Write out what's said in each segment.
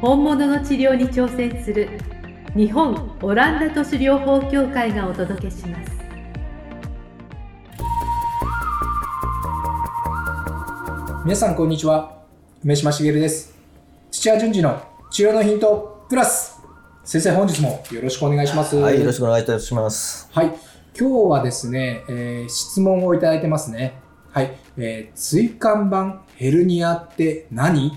本物の治療に挑戦する日本オランダ都市療法協会がお届けします。皆さんこんにちは。梅島茂です。土屋順次の治療のヒントプラス。先生本日もよろしくお願いします。はい、よろしくお願いいたします。はい。今日はですね、えー質問をいただいてますね。はい、えー椎間板ヘルニアって何？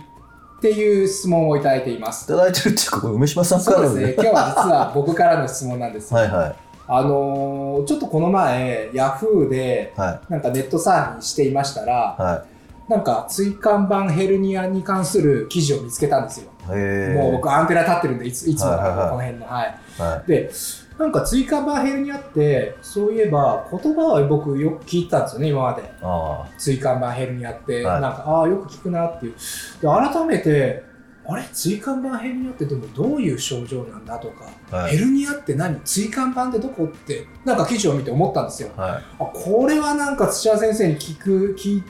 っていう質問をいただいています。いただいてるっていうか、梅島さんからのそうですね。今日は実は僕からの質問なんですはいはい。あのーちょっとこの前ヤフーではなんかネットサーフィンしていましたらい。はなんか椎間板ヘルニアに関する記事を見つけたんですよ。もう僕アンテナ立ってるんでいついつもこの辺の。はい。はで、なんか椎間板ヘルニアってそういえば言葉は僕よく聞いてたんですよね今まで。椎間板ヘルニアって、はいなんかああよく聞くなっていう。で改めてあれ？椎間板ヘルニアってでもどういう症状なんだとか、あ。はい。ヘルニアって何？椎間板ってどこ？ってなんか記事を見て思ったんですよ。はい。あこれはなんか土屋先生に聞く聞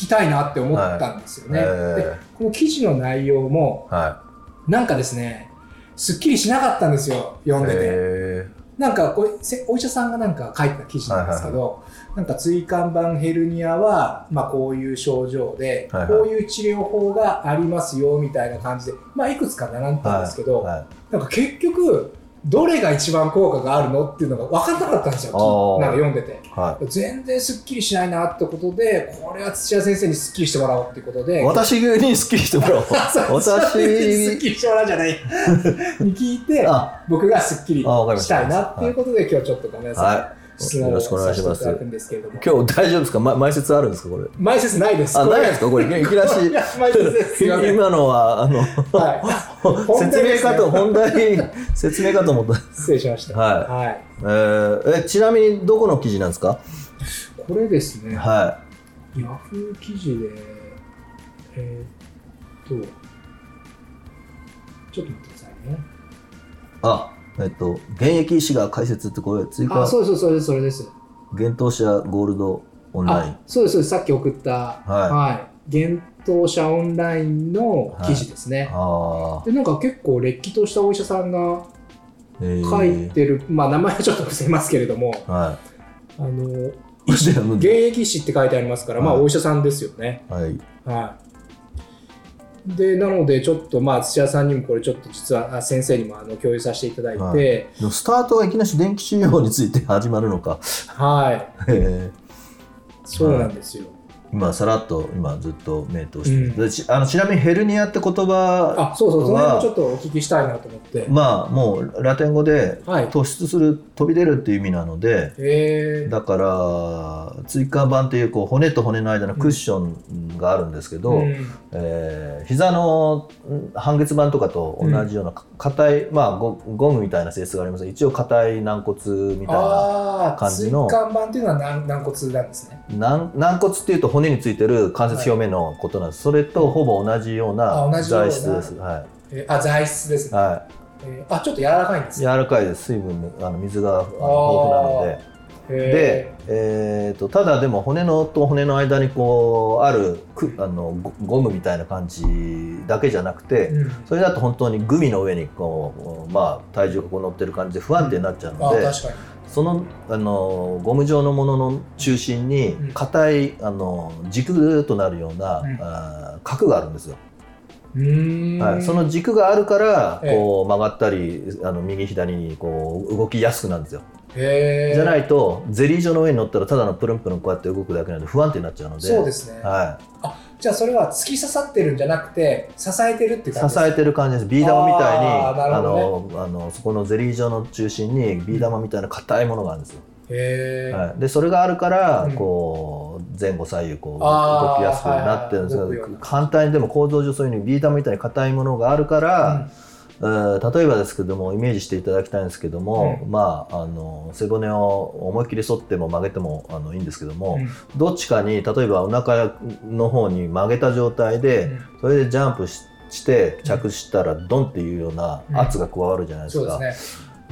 きたいなって思ったんですよね。はいでえこの記事の内容もーはなんかですねすっきりしなかったんですよい。読んでて。へなんかこれせお医者さんがなんか書いてた記事なんですけど、なんか椎間板ヘルニアは、まあ、こういう症状で、はいはいこういう治療法がありますよみたいな感じで、まあ、いくつか並んでたんですけど、ーはい。なんか結局どれが一番効果があるのっていうのが分かんなかったんですよ。なんか読んでて。は全然すっきりしないなってことでこれは土屋先生にすっきりしてもらおうっていうことい。で。私にスッキリしてもらおう。そうすっ私。きりしてもらうじゃない。に聞いてあ、僕がすっきりした。いなっていうことで今日ちょっとごめんなさい、は質問をよろしくお願さいします。今日大丈夫ですか？ま前説あるんですか？これ。前説ないです。あ、ないですか？これ、いきなし。今のは、あの、はい。説明かと、本本題、説明かと思った。失礼しました。はい。はい、えーえ、ちなみにどこの記事なんですか？これですね、はヤフー記事でえーっとちょっと待ってくださいね。い。あ、えっと、現役医師が解説ってこれ、追加あ、そうです、そうです、それです。幻冬者ゴールドオンラインあ。そうです、そうです、さっき送った、はいい。幻冬者オンラインの記事ですね。ああ、で、なんか結構、れっきとしたお医者さんがえー書いてる、まあ、名前はちょっと伏せますけれども、はあの、い。現で役医師って書いてありますから、まあ、はいお医者さんですよね。はい。はい。で、なので、ちょっと、まあ、土屋さんにもこれ、ちょっと実は、あ先生にもあの共有させていただいて、はいスタートがいきなし電気治療について始まるのか。はい。えーそうなんですよ。今、さらっと、今ずっと目通してうんあのちなみにヘルニアって言葉、あ、そうそう、その辺はもちょっとお聞きしたいなと思って。まあ、もうラテン語ではい。突出する、飛び出るっていう意味なので、えー、だから、椎間板っていうこう骨と骨の間のクッションがあるんですけど、うん。えー膝のん半月板とかと同じようなか硬い、まあゴゴムみたいな性質があります。が一応硬い軟骨みたいな感じの。椎間板っていうのは軟軟骨なんですね。軟軟骨っていうと骨についてる関節表面のことなんです、それとほぼ同じような材質です、はえーあ、材質ですいね。はえーあ、ちょっと柔らかいんですい、ね。柔らかいです。水分あの水が豊富なので。で、えー、とただでも骨のと骨の間にこうあるくあのゴゴムみたいな感じだけじゃなくて、うん。それだと本当にグミの上にこう、まあ、体重がこう乗ってる感じで不安定になっちゃうあので、確かに。そのあのゴム状のものの中心にうん。硬いあの軸となるような、うん。あー角があるんですよ、うーん。はい、その軸があるからええ。こう曲がったりあの右左にこう動きやすくなるんですよ、じゃないとゼリー状の上に乗ったらただのプルンプルンこうやって動くだけなので不安定になっちゃうので。そうですね。はじゃあそれは突き刺さってるんじゃなくて、支えてるってい、感じ支えてる感じですビー玉みたいにあーなるあほどのあのそこのゼリー状の中心にビー玉みたいな硬いものがあるんですよ。はい、でそれがあるから、うん、こう前後左右こう動きやすくなってるんですけど、簡単にでも構造上そういうふうにビー玉みたいに硬いものがあるから、うん、例えばですけどもイメージしていただきたいんですけども、うん、まああの背骨を思いっきり反っても曲げてもあのいいんですけども、どっちかに例えばお腹の方に曲げた状態で、それでジャンプして着地したらドンっていうような圧が加わるじゃないですか。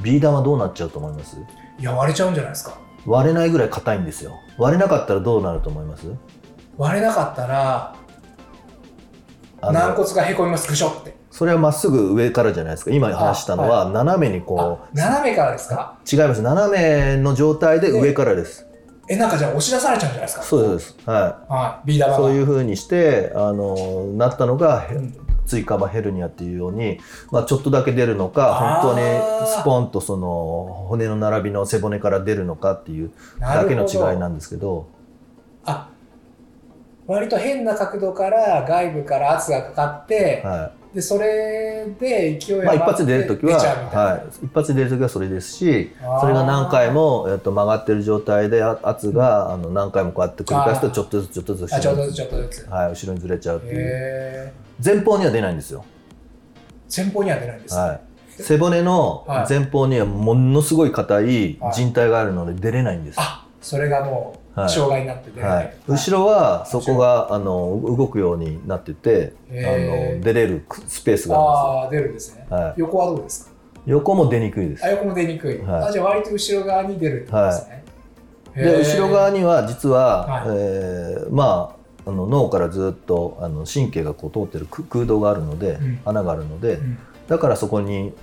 ビー玉どうなっちゃうと思います？いや割れちゃうんじゃないですか。割れないぐらい硬いんですよ。割れなかったらどうなると思います？割れなかったら軟骨がへこみます。ぐしょってそれはまっすぐ上からじゃないですか。今話したのは斜めにこう。斜めからですか？違います。斜めの状態で上からです。えなんかじゃあ押し出されちゃうんじゃないですか？そうです。はい、はい、ビー玉そういうふうにしてあのなったのが、うん、椎間板ヘルニアっていうように、まあ、ちょっとだけ出るのか本当にスポンとその骨の並びの背骨から出るのかっていうだけの違いなんですけど。あ割と変な角度から外部から圧がかかって、はい、でそれで勢いまあ、一発で出る時は、はい、一発で出る時はそれですしそれが何回も、えっと、曲がってる状態で圧が、あの何回もこうやって繰り返すとちょっとずつちょっとずつ後ろにはい、後ろにずれちゃうっていう。前方には出ないんですよ。前方には出ないんです、はい。背骨の前方にはものすごい硬い靭帯があるので出れないんです、はい、あそれがもう障害になってて、はい、後ろはそこがあの動くようになっててあの出れるスペースがあるんですあ出るんですね、はい、横はどうですか？横も出にくいです。あ横も出にくい、はい、あじゃあ割と後ろ側に出るってことですね、はい、で後ろ側には実は、はい、えー、まああの脳からずっとあの神経がこう通ってる空洞があるので、うん、穴があるので、うん、だからそこに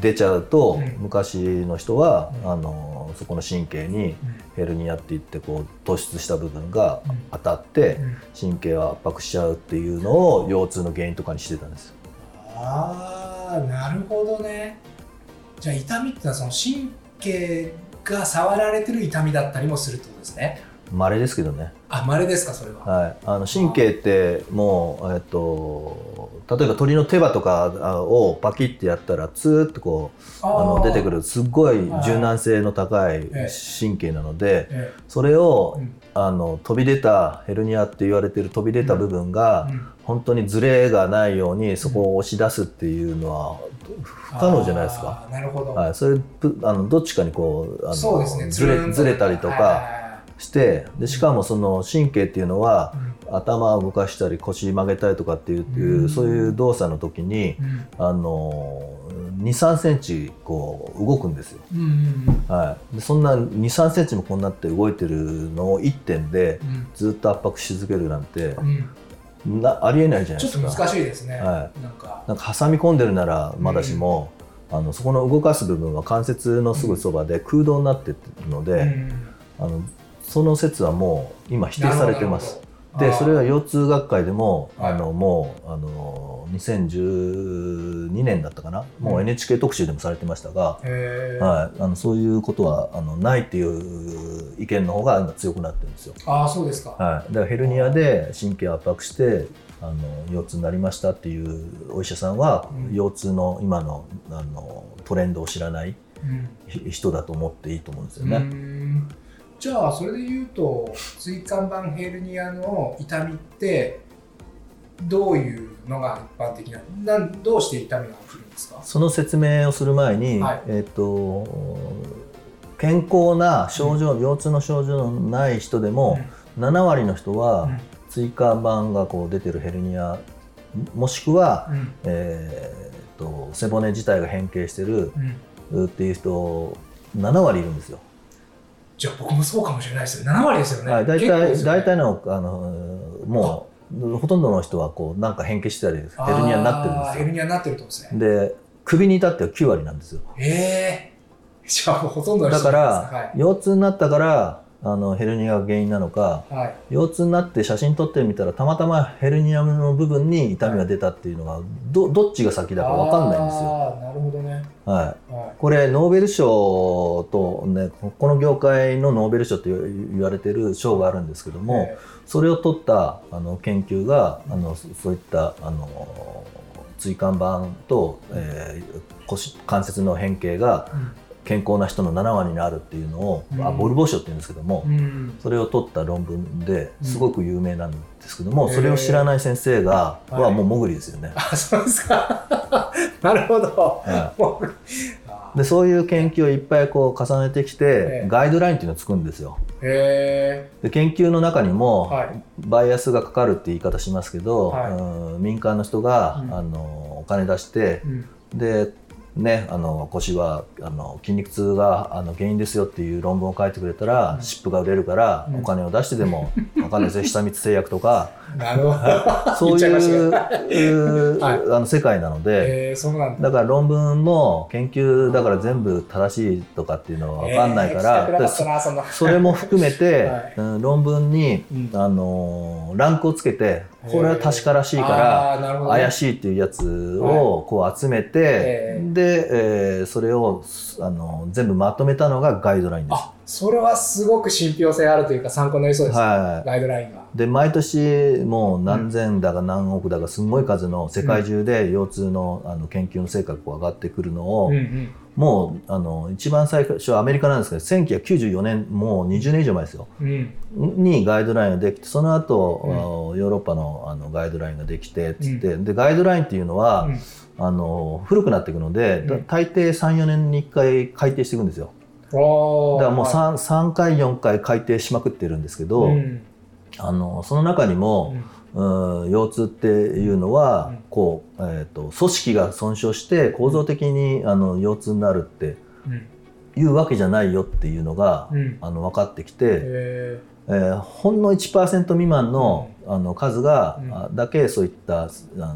出ちゃうと、うん、昔の人は、あのそこの神経にヘルニアって言ってこう突出した部分が当たって神経を圧迫しちゃうっていうのを腰痛の原因とかにしてたんです。ああなるほどね。じゃあ痛みってのはその神経が触られてる痛みだったりもするってことですね稀ですけどね。あ稀ですかそれは。はい。あの神経ってもうえっと例えば鳥の手羽とかをパキッてやったらツーッとこうあの出てくるすっごい柔軟性の高い神経なので、ええ、それを、うん、あの飛び出たヘルニアって言われてる飛び出た部分が、うん、本当にズレがないようにそこを押し出すっていうのは不可能じゃないですか。なるほど。はい、それあのどっちかにこうあの、ね、ずれずれたりとか。してでしかもその神経っていうのは、うん、頭を動かしたり腰曲げたりとかっていう、うん、そういう動作の時に、うん、あの23センチこう動くんですよ、はい、でそんな23センチもこんなって動いてるのを1点でずっと圧迫し続けるなんて、なありえないじゃないですか。ちょっと難しいですね、はい、なんか。なんか挟み込んでるならまだしも、あのそこの動かす部分は関節のすぐそばで空洞になってるので、あのその説はもう今否定されてます。でそれは腰痛学会でも、あのもうあの2012年だったかな、もう NHK 特集でもされてましたが、はい、あのそういうことはあのないっていう意見の方が今強くなってるんですよ。あそうですか、はい、だからヘルニアで神経圧迫してあの腰痛になりましたっていうお医者さんは、うん、腰痛の今のあのトレンドを知らない人だと思っていいと思うんですよね。じゃあそれで言うと椎間板ヘルニアの痛みってどういうのが一般的ななんどうして痛みが起きるんですか？その説明をする前に、はい、えっ、と健康な症状、うん、腰痛の症状のない人でも、うん、7割の人は、椎間板がこう出てるヘルニアもしくは、うん、えーと、背骨自体が変形してる、っていう人7割いるんですよ。じゃあ僕もそうかもしれないですよ。7割ですよね、はい、大体、大体のあのもうほとんどの人はこうなんか変形したりヘルニアになってるんですよ。ヘルニアになってるとですね。で首に至っては9割なんですよ。ええー、じゃあほとんどだから、はい、腰痛になったからあのヘルニアが原因なのか、はい、腰痛になって写真撮ってみたらたまたまヘルニアの部分に痛みが出たっていうのがどどっちが先だか分かんないんですよ。なるほどね、はい、はい、これノーベル賞と、ね、この業界のノーベル賞って言われてる賞があるんですけども、それを取ったあの研究があのそういったあの椎間板と、えー、腰関節の変形が、うん健康な人の7割になるっていうのを、うん。あボルボ賞っていうんですけども、うん。それを取った論文ですごく有名なんですけども、うんそれを知らない先生が、へー。はもう潜りですよね。あそうですか。なるほど。はもうあいでそういう研究をいっぱいこう重ねてきて、ええ。ガイドラインっていうのを作るんですよ。へで研究の中にも、はい。バイアスがかかるって言い方しますけど、はい。うん民間の人が、うん。あのお金出してでね、あの腰はあの筋肉痛があの原因ですよっていう論文を書いてくれたら、うん。湿布が売れるから、うんお金を出してでも、わかんないですよ。久光製薬とかなるほど。そういうはい。あの世界なので、えー、そうなんだ。だから論文も研究だから全部正しいとかっていうのは分かんないから、えーそれも含めて、はい。うん論文に、うん。あのランクをつけてこれは確からしいから、怪しいっていうやつをこう集めて、えで、えーそれをあの全部まとめたのがガイドラインです。あそれはすごく信憑性あるというか参考になりそうです、はい。ガイドラインが。で毎年もう何千だか何億だかすごい数の世界中で腰痛のあの研究の成果が上がってくるのを、うんうん。もうあの一番最初はアメリカなんですけど1994年もう20年以上前ですよ。うん。にガイドラインができてその後、うん。ヨーロッパのあのガイドラインができてつって、でガイドラインっていうのは、うん。あの古くなっていくので、大抵34年に1回改訂していくんですよだからもうは 3, 3回4回改訂しまくってるんですけいど、うん。あのその中にも、うん、腰痛っていうのは、うん。こうえー、と組織が損傷して構造的にあの腰痛になるってうん。いうわけじゃないよっていうのが、うん。あの分かってきて、ええーほんの1%未満の,、あの数が、うん。あだけそういった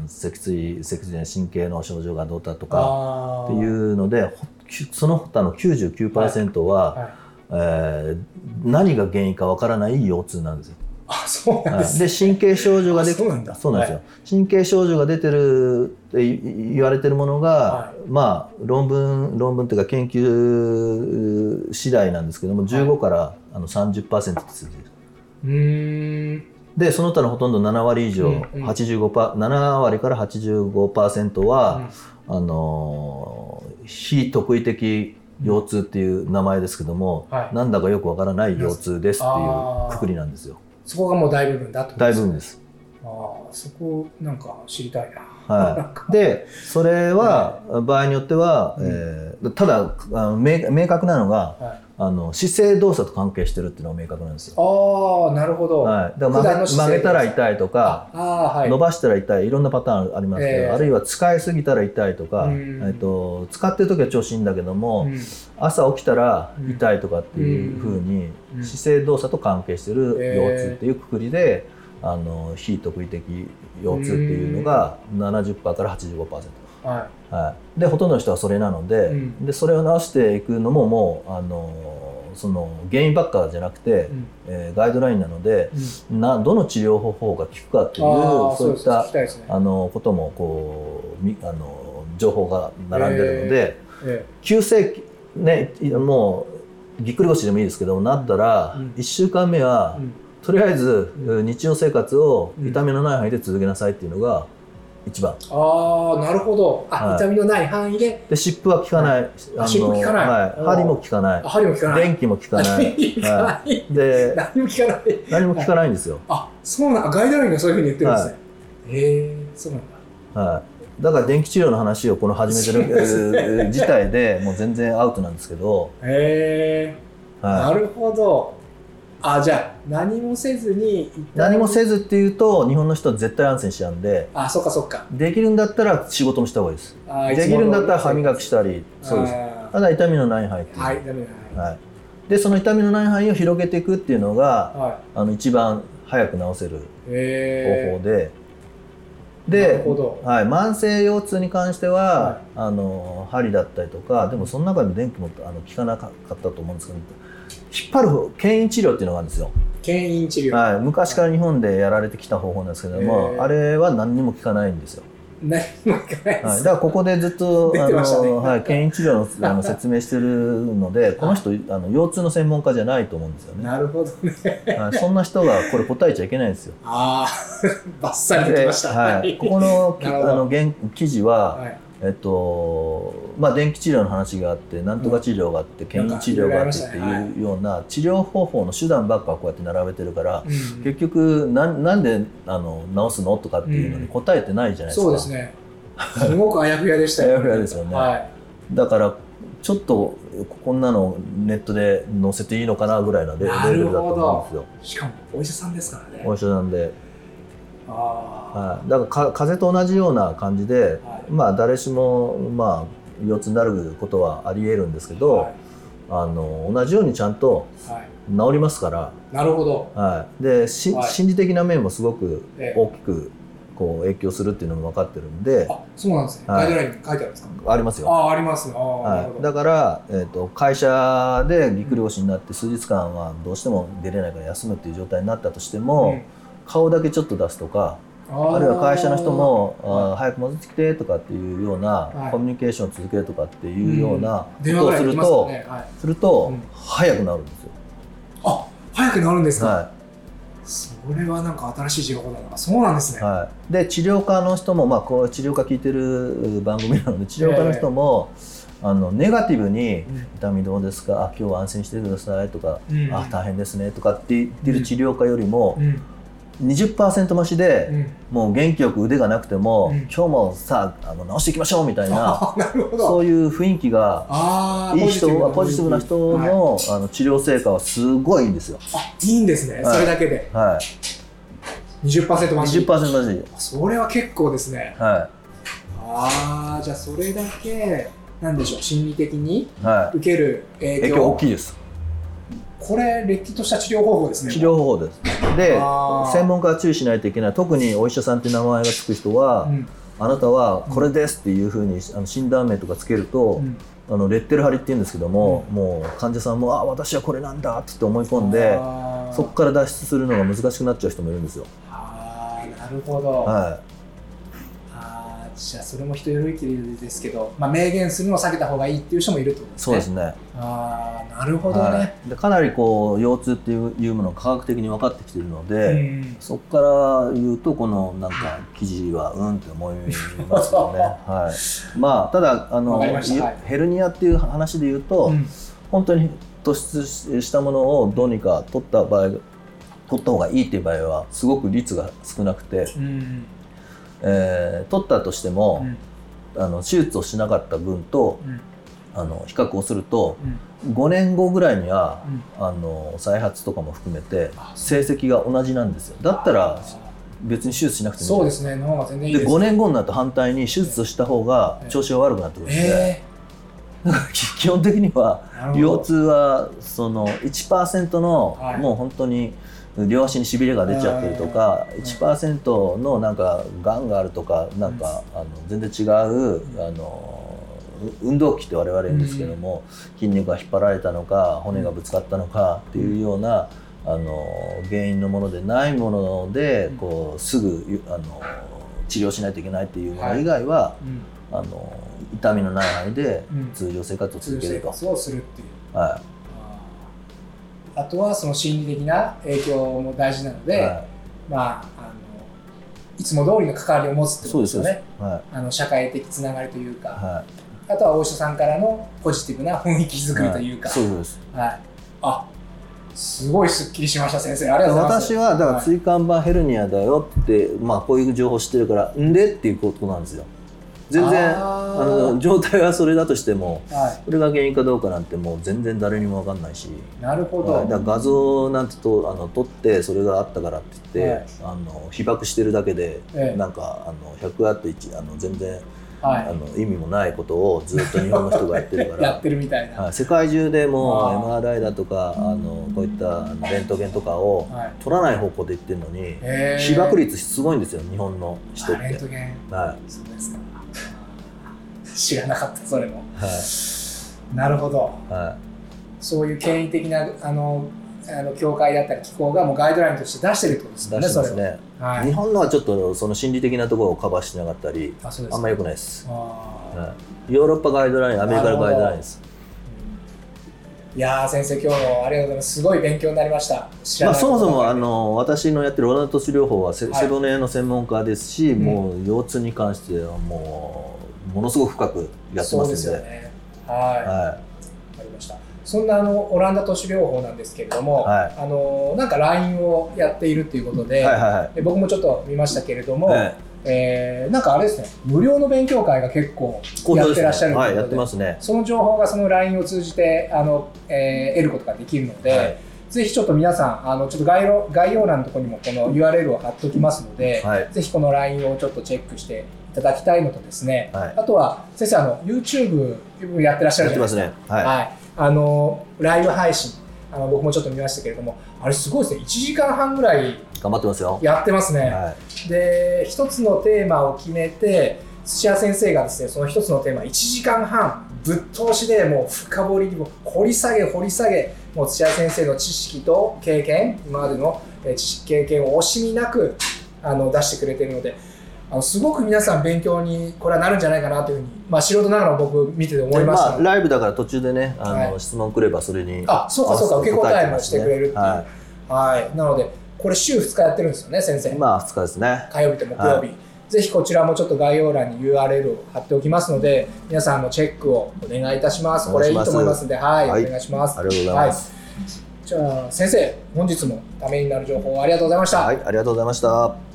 脊椎脊髄の神経の症状がどうだとー、かっていうのでほその他の99%は、はい、えー何が原因かわからない腰痛なんですよ。あそうなんはい。です、で神経症状がであそうなんだ。そうなんですよ、神経症状が出てるって言われてるものが、はまあ論文論文っていうか研究次第なんですけども15から、あの30%って数字ですうーん。でその他のほとんど7割以上、うんうん。85パ7割から85%は、うんあのー非特異的腰痛っていう名前ですけども、はい。なんだかよくわからない腰痛ですっていうくくりなんですよ。そこがもう大部分だと大部分です。ああそこなんか知りたいな。はい、でそれは場合によっては、うん。えーただ明明確なのがはい、あの姿勢動作と関係してるっていうのが明確なんですよ、ああなるほど、はい、だから曲げたら痛いとかああはい。伸ばしたら痛いいろんなパターンありますけど、ええ。あるいは使いすぎたら痛いとか、うん。えっと使ってる時は調子いいんだけども、うん。朝起きたら痛いとかっていうふうにうん。姿勢動作と関係してるええ腰痛っていうくくりで、あの非特異的腰痛っていうのが70%から85%。ははい、でほとんどの人はそれなので,、うん。でそれを直していくのももうあのその原因ばっかじゃなくて、い、うん。えーガイドラインなのでなどの治療方法が効くかっていうそういったね。あのこともこうみあの情報が並んでるので、え急性ねいもうぎっくり腰でもいいですけどなったら、うん。1週間目は、えうん。とりあえず、う日常生活をうん。痛みのない範囲で続けなさいっていうのが一番。ああなるほど。あ、はい。痛みのない範囲で。で湿布は効かない、あ湿布効かない。はい、針も効かない。あ針も効かない。電気も効かない。針も効かない、で何も効かない。何も効かないんですよ、あそうなんガイドラインがそういうふうに言ってるんですね、へえそうなんだ。はい、だから電気治療の話をこの始めてる自体 でもう全然アウトなんですけど、へえなはい、るほどあじゃあ何もせずに何もせずっていうと日本の人は絶対安静しちゃうんで。あそっかそっか。できるんだったら仕事もした方がいいです。あできるんだったら歯磨きしたりそうです。あただ痛みのない範囲っていう、はいダメだはい、でその痛みのない範囲を広げていくっていうのがはあの一番早く治せる方法で、なではい、慢性腰痛に関しては、はあの針だったりとかでもその中でも電気もあの効かなかったと思うんですけど引っ張る方牽引治療っていうのがあるんですよ、牽引治療、はい、昔から日本でやられてきた方法なんですけども、へー。あれは何にも効かないんですよ、何もいかないです、はい、だからここでずっと ね。あの、はい、牽引治療のあの説明してるので この人あの腰痛の専門家じゃないと思うんですよね、なるほどね。はい、そんな人がこれ答えちゃいけないんですよ。ああバッサリときました。ではい、ここのあの原記事は、はいえっとまあ、電気治療の話があってなんとか治療があって、検、う、治療があってっていうような治療方法の手段ばっかこうやって並べてるから、うん、結局ななんであの治すのとかっていうのに答えてないじゃないですか、そうですね。すごくあやふやでしたよ。ねあやふやですよね、はい、だからちょっとこんなのネットで載せていいのかなぐらいのレベルだと思うんですよ。しかもお医者さんですからね。お医者さんではい、だからか風邪と同じような感じで、はい、まあ誰しもまあ腰痛になることはありえるんですけど、はい、あの同じようにちゃんと治りますから、なるほど、はい、でし、心理的な面もすごく大きくこう影響するっていうのも分かってるんで、あそうなんですね、ガイドラインに書いてあるんですか？ありますよ。あありますはい、だから、えーと、会社でぎっくり腰になって数日間はどうしても出れないから休むっていう状態になったとしても、うん顔だけちょっと出すとかあるいは会社の人もあ早く戻ってきてとかっていうような、コミュニケーションを続けるとかっていうようなことをすると、すると、早くなるんですよ。あ早くなるんですか、はい、それはなんか新しい情報だな。そうなんですね、はい、で治療家の人も、まあ、こう治療家聞いてる番組なので治療家の人も、あのネガティブに「痛みどうですか？あ今日は安心してください」とか「あ大変ですね」とかって言ってる治療家よりも、20%増しで、うん、もう元気よく腕がなくても、うん、今日もさあの直していきましょうみたいな そういう雰囲気がいい人はポジティブな人のはい、あの治療成果はすごいいいんですよ。あいいんですね、はい、それだけで。はい、20%増し。20%増し。それは結構ですね。はい、ああじゃあそれだけなんでしょう心理的に受ける影響,、影響大きいです。これ、れっきとした治療方法ですね。治療方法です。で、専門家は注意しないといけない、特にお医者さんって名前がつく人は、うん、あなたはこれですっていうふうにあの診断名とかつけると、うん、あのレッテル貼りって言うんですけども、うん、もう患者さんも、あ私はこれなんだって思い込んで、そこから脱出するのが難しくなっちゃう人もいるんですよ。あなるほど。はい。じゃあそれも人よりきるですけど、まあ、明言するのを避けた方がいいっていう人もいるとね。そうですね。ああなるほどね、はい、でかなりこう腰痛っていうものが科学的に分かってきているので、うん、そこから言うとこのなんか記事はうんって思いますよね。はい、まあただあの、はい、ヘルニアっていう話で言うと、うん、本当に突出したものをどうにか取った場合取った方がいいっていう場合はすごく率が少なくて、うん、えー、取ったとしても、うん、あの手術をしなかった分と、うん、あの比較をすると、うん、5年後ぐらいには、あの再発とかも含めて成績が同じなんですよ。だったら別に手術しなくてもいい。そうですね。の方が全然いいでで5年後になると反対に手術をした方が調子が悪くなってくるんで、えー、基本的には腰痛はその1%の、はい、もう本当に両足にしびれが出ちゃってるとか1%のなんかがんがあるとかなんかあの全然違うあの運動器って我々言うんですけども筋肉が引っ張られたのか骨がぶつかったのかっていうようなあの原因のものでないものでこうすぐあの治療しないといけないっていうもの以外は、あの痛みのない範囲で通常生活を続けると。はいあとはその心理的な影響も大事なので、はい、まああのいつも通りの関わりを持つってことですよね、はい、あの社会的つながりというか、はい、あとはお医者さんからのポジティブな雰囲気作りというか、そうです、はい、あすごいすっきりしました先生。ありがとうございます。私はだから椎間板ヘルニアだよって、まあこういう情報知ってるからんでっていうことなんですよ全然あの状態はそれだとしても、はい、それが原因かどうかなんてもう全然誰にも分かんないし。なるほど、だ画像なんてとあの撮ってそれがあったからって言って、はい、あの被爆してるだけで、ええ、なんかあの100あって1あの全然。はい、あの意味もないことをずっと日本の人がやってるから。やってるみたいな、世界中でも MRI だとかあのこういったレントゲンとかを取らない方向で言ってるのに、被爆率すごいんですよ日本の人って。レントゲン、はい、そうですか知らなかったそれも、はい、なるほど、はい、そういう権威的なあのあの協会だったり機構がもうガイドラインとして出してるってことですね出してますね、は。い、日本のはちょっとその心理的なところをカバーしなかったりああんまよくないです。はい、ヨーロッパガイドラインアメリカのガイドラインです。いや先生今日もありがとうございます。すごい勉強になりました。まあ、そもそもあの私のやってるオナ都市療法は背骨の専門家ですし、うん、もう腰痛に関してはもうものすごく深くやってますんで。すよね。はい。はい。わかりました。そんなあのオランダ都市療法なんですけれども、はい、あのなんか LINE をやっているということで、はいはいはい、僕もちょっと見ましたけれども、はい、えー、なんかあれですね無料の勉強会が結構やってらっしゃるということで、ねはい、やってますね、その情報がその LINE を通じてあの、えー、得ることができるので、はい、ぜひちょっと皆さんあのちょっと概要概要欄のところにもこの URL を貼っておきますので、はい、ぜひこの LINE をちょっとチェックしていただきたいのとですね、はい、あとは先生あの YouTube やってらっしゃるじゃないですか。ね、はい。あのライブ配信。あの僕もちょっと見ましたけれどもあれすごいですね。1時間半ぐらい頑張ってますよ。やってますね、はい、で一つのテーマを決めて土屋先生がですねその一つのテーマ1時間半ぶっ通しでもう深掘りにも掘り下げ掘り下げもう土屋先生の知識と経験今までの知識経験を惜しみなくあの出してくれてるのであのすごく皆さん勉強にこれはなるんじゃないかなというふうに、まあ、素人ながら僕見てて思いました、まあ、ライブだから途中でねあの、はい、質問くればそれにあそうかそうか受け答えもしてくれるっていう、はい、はい、なのでこれ週2日やってるんですよね先生。まあ2日ですね。火曜日と木曜日、はい、ぜひこちらもちょっと概要欄に URL を貼っておきますので皆さんのチェックをお願いいたします。これいいと思いますのではい、お願いします。ありがとうございます、じゃあ先生本日もためになる情報ありがとうございました。はいありがとうございました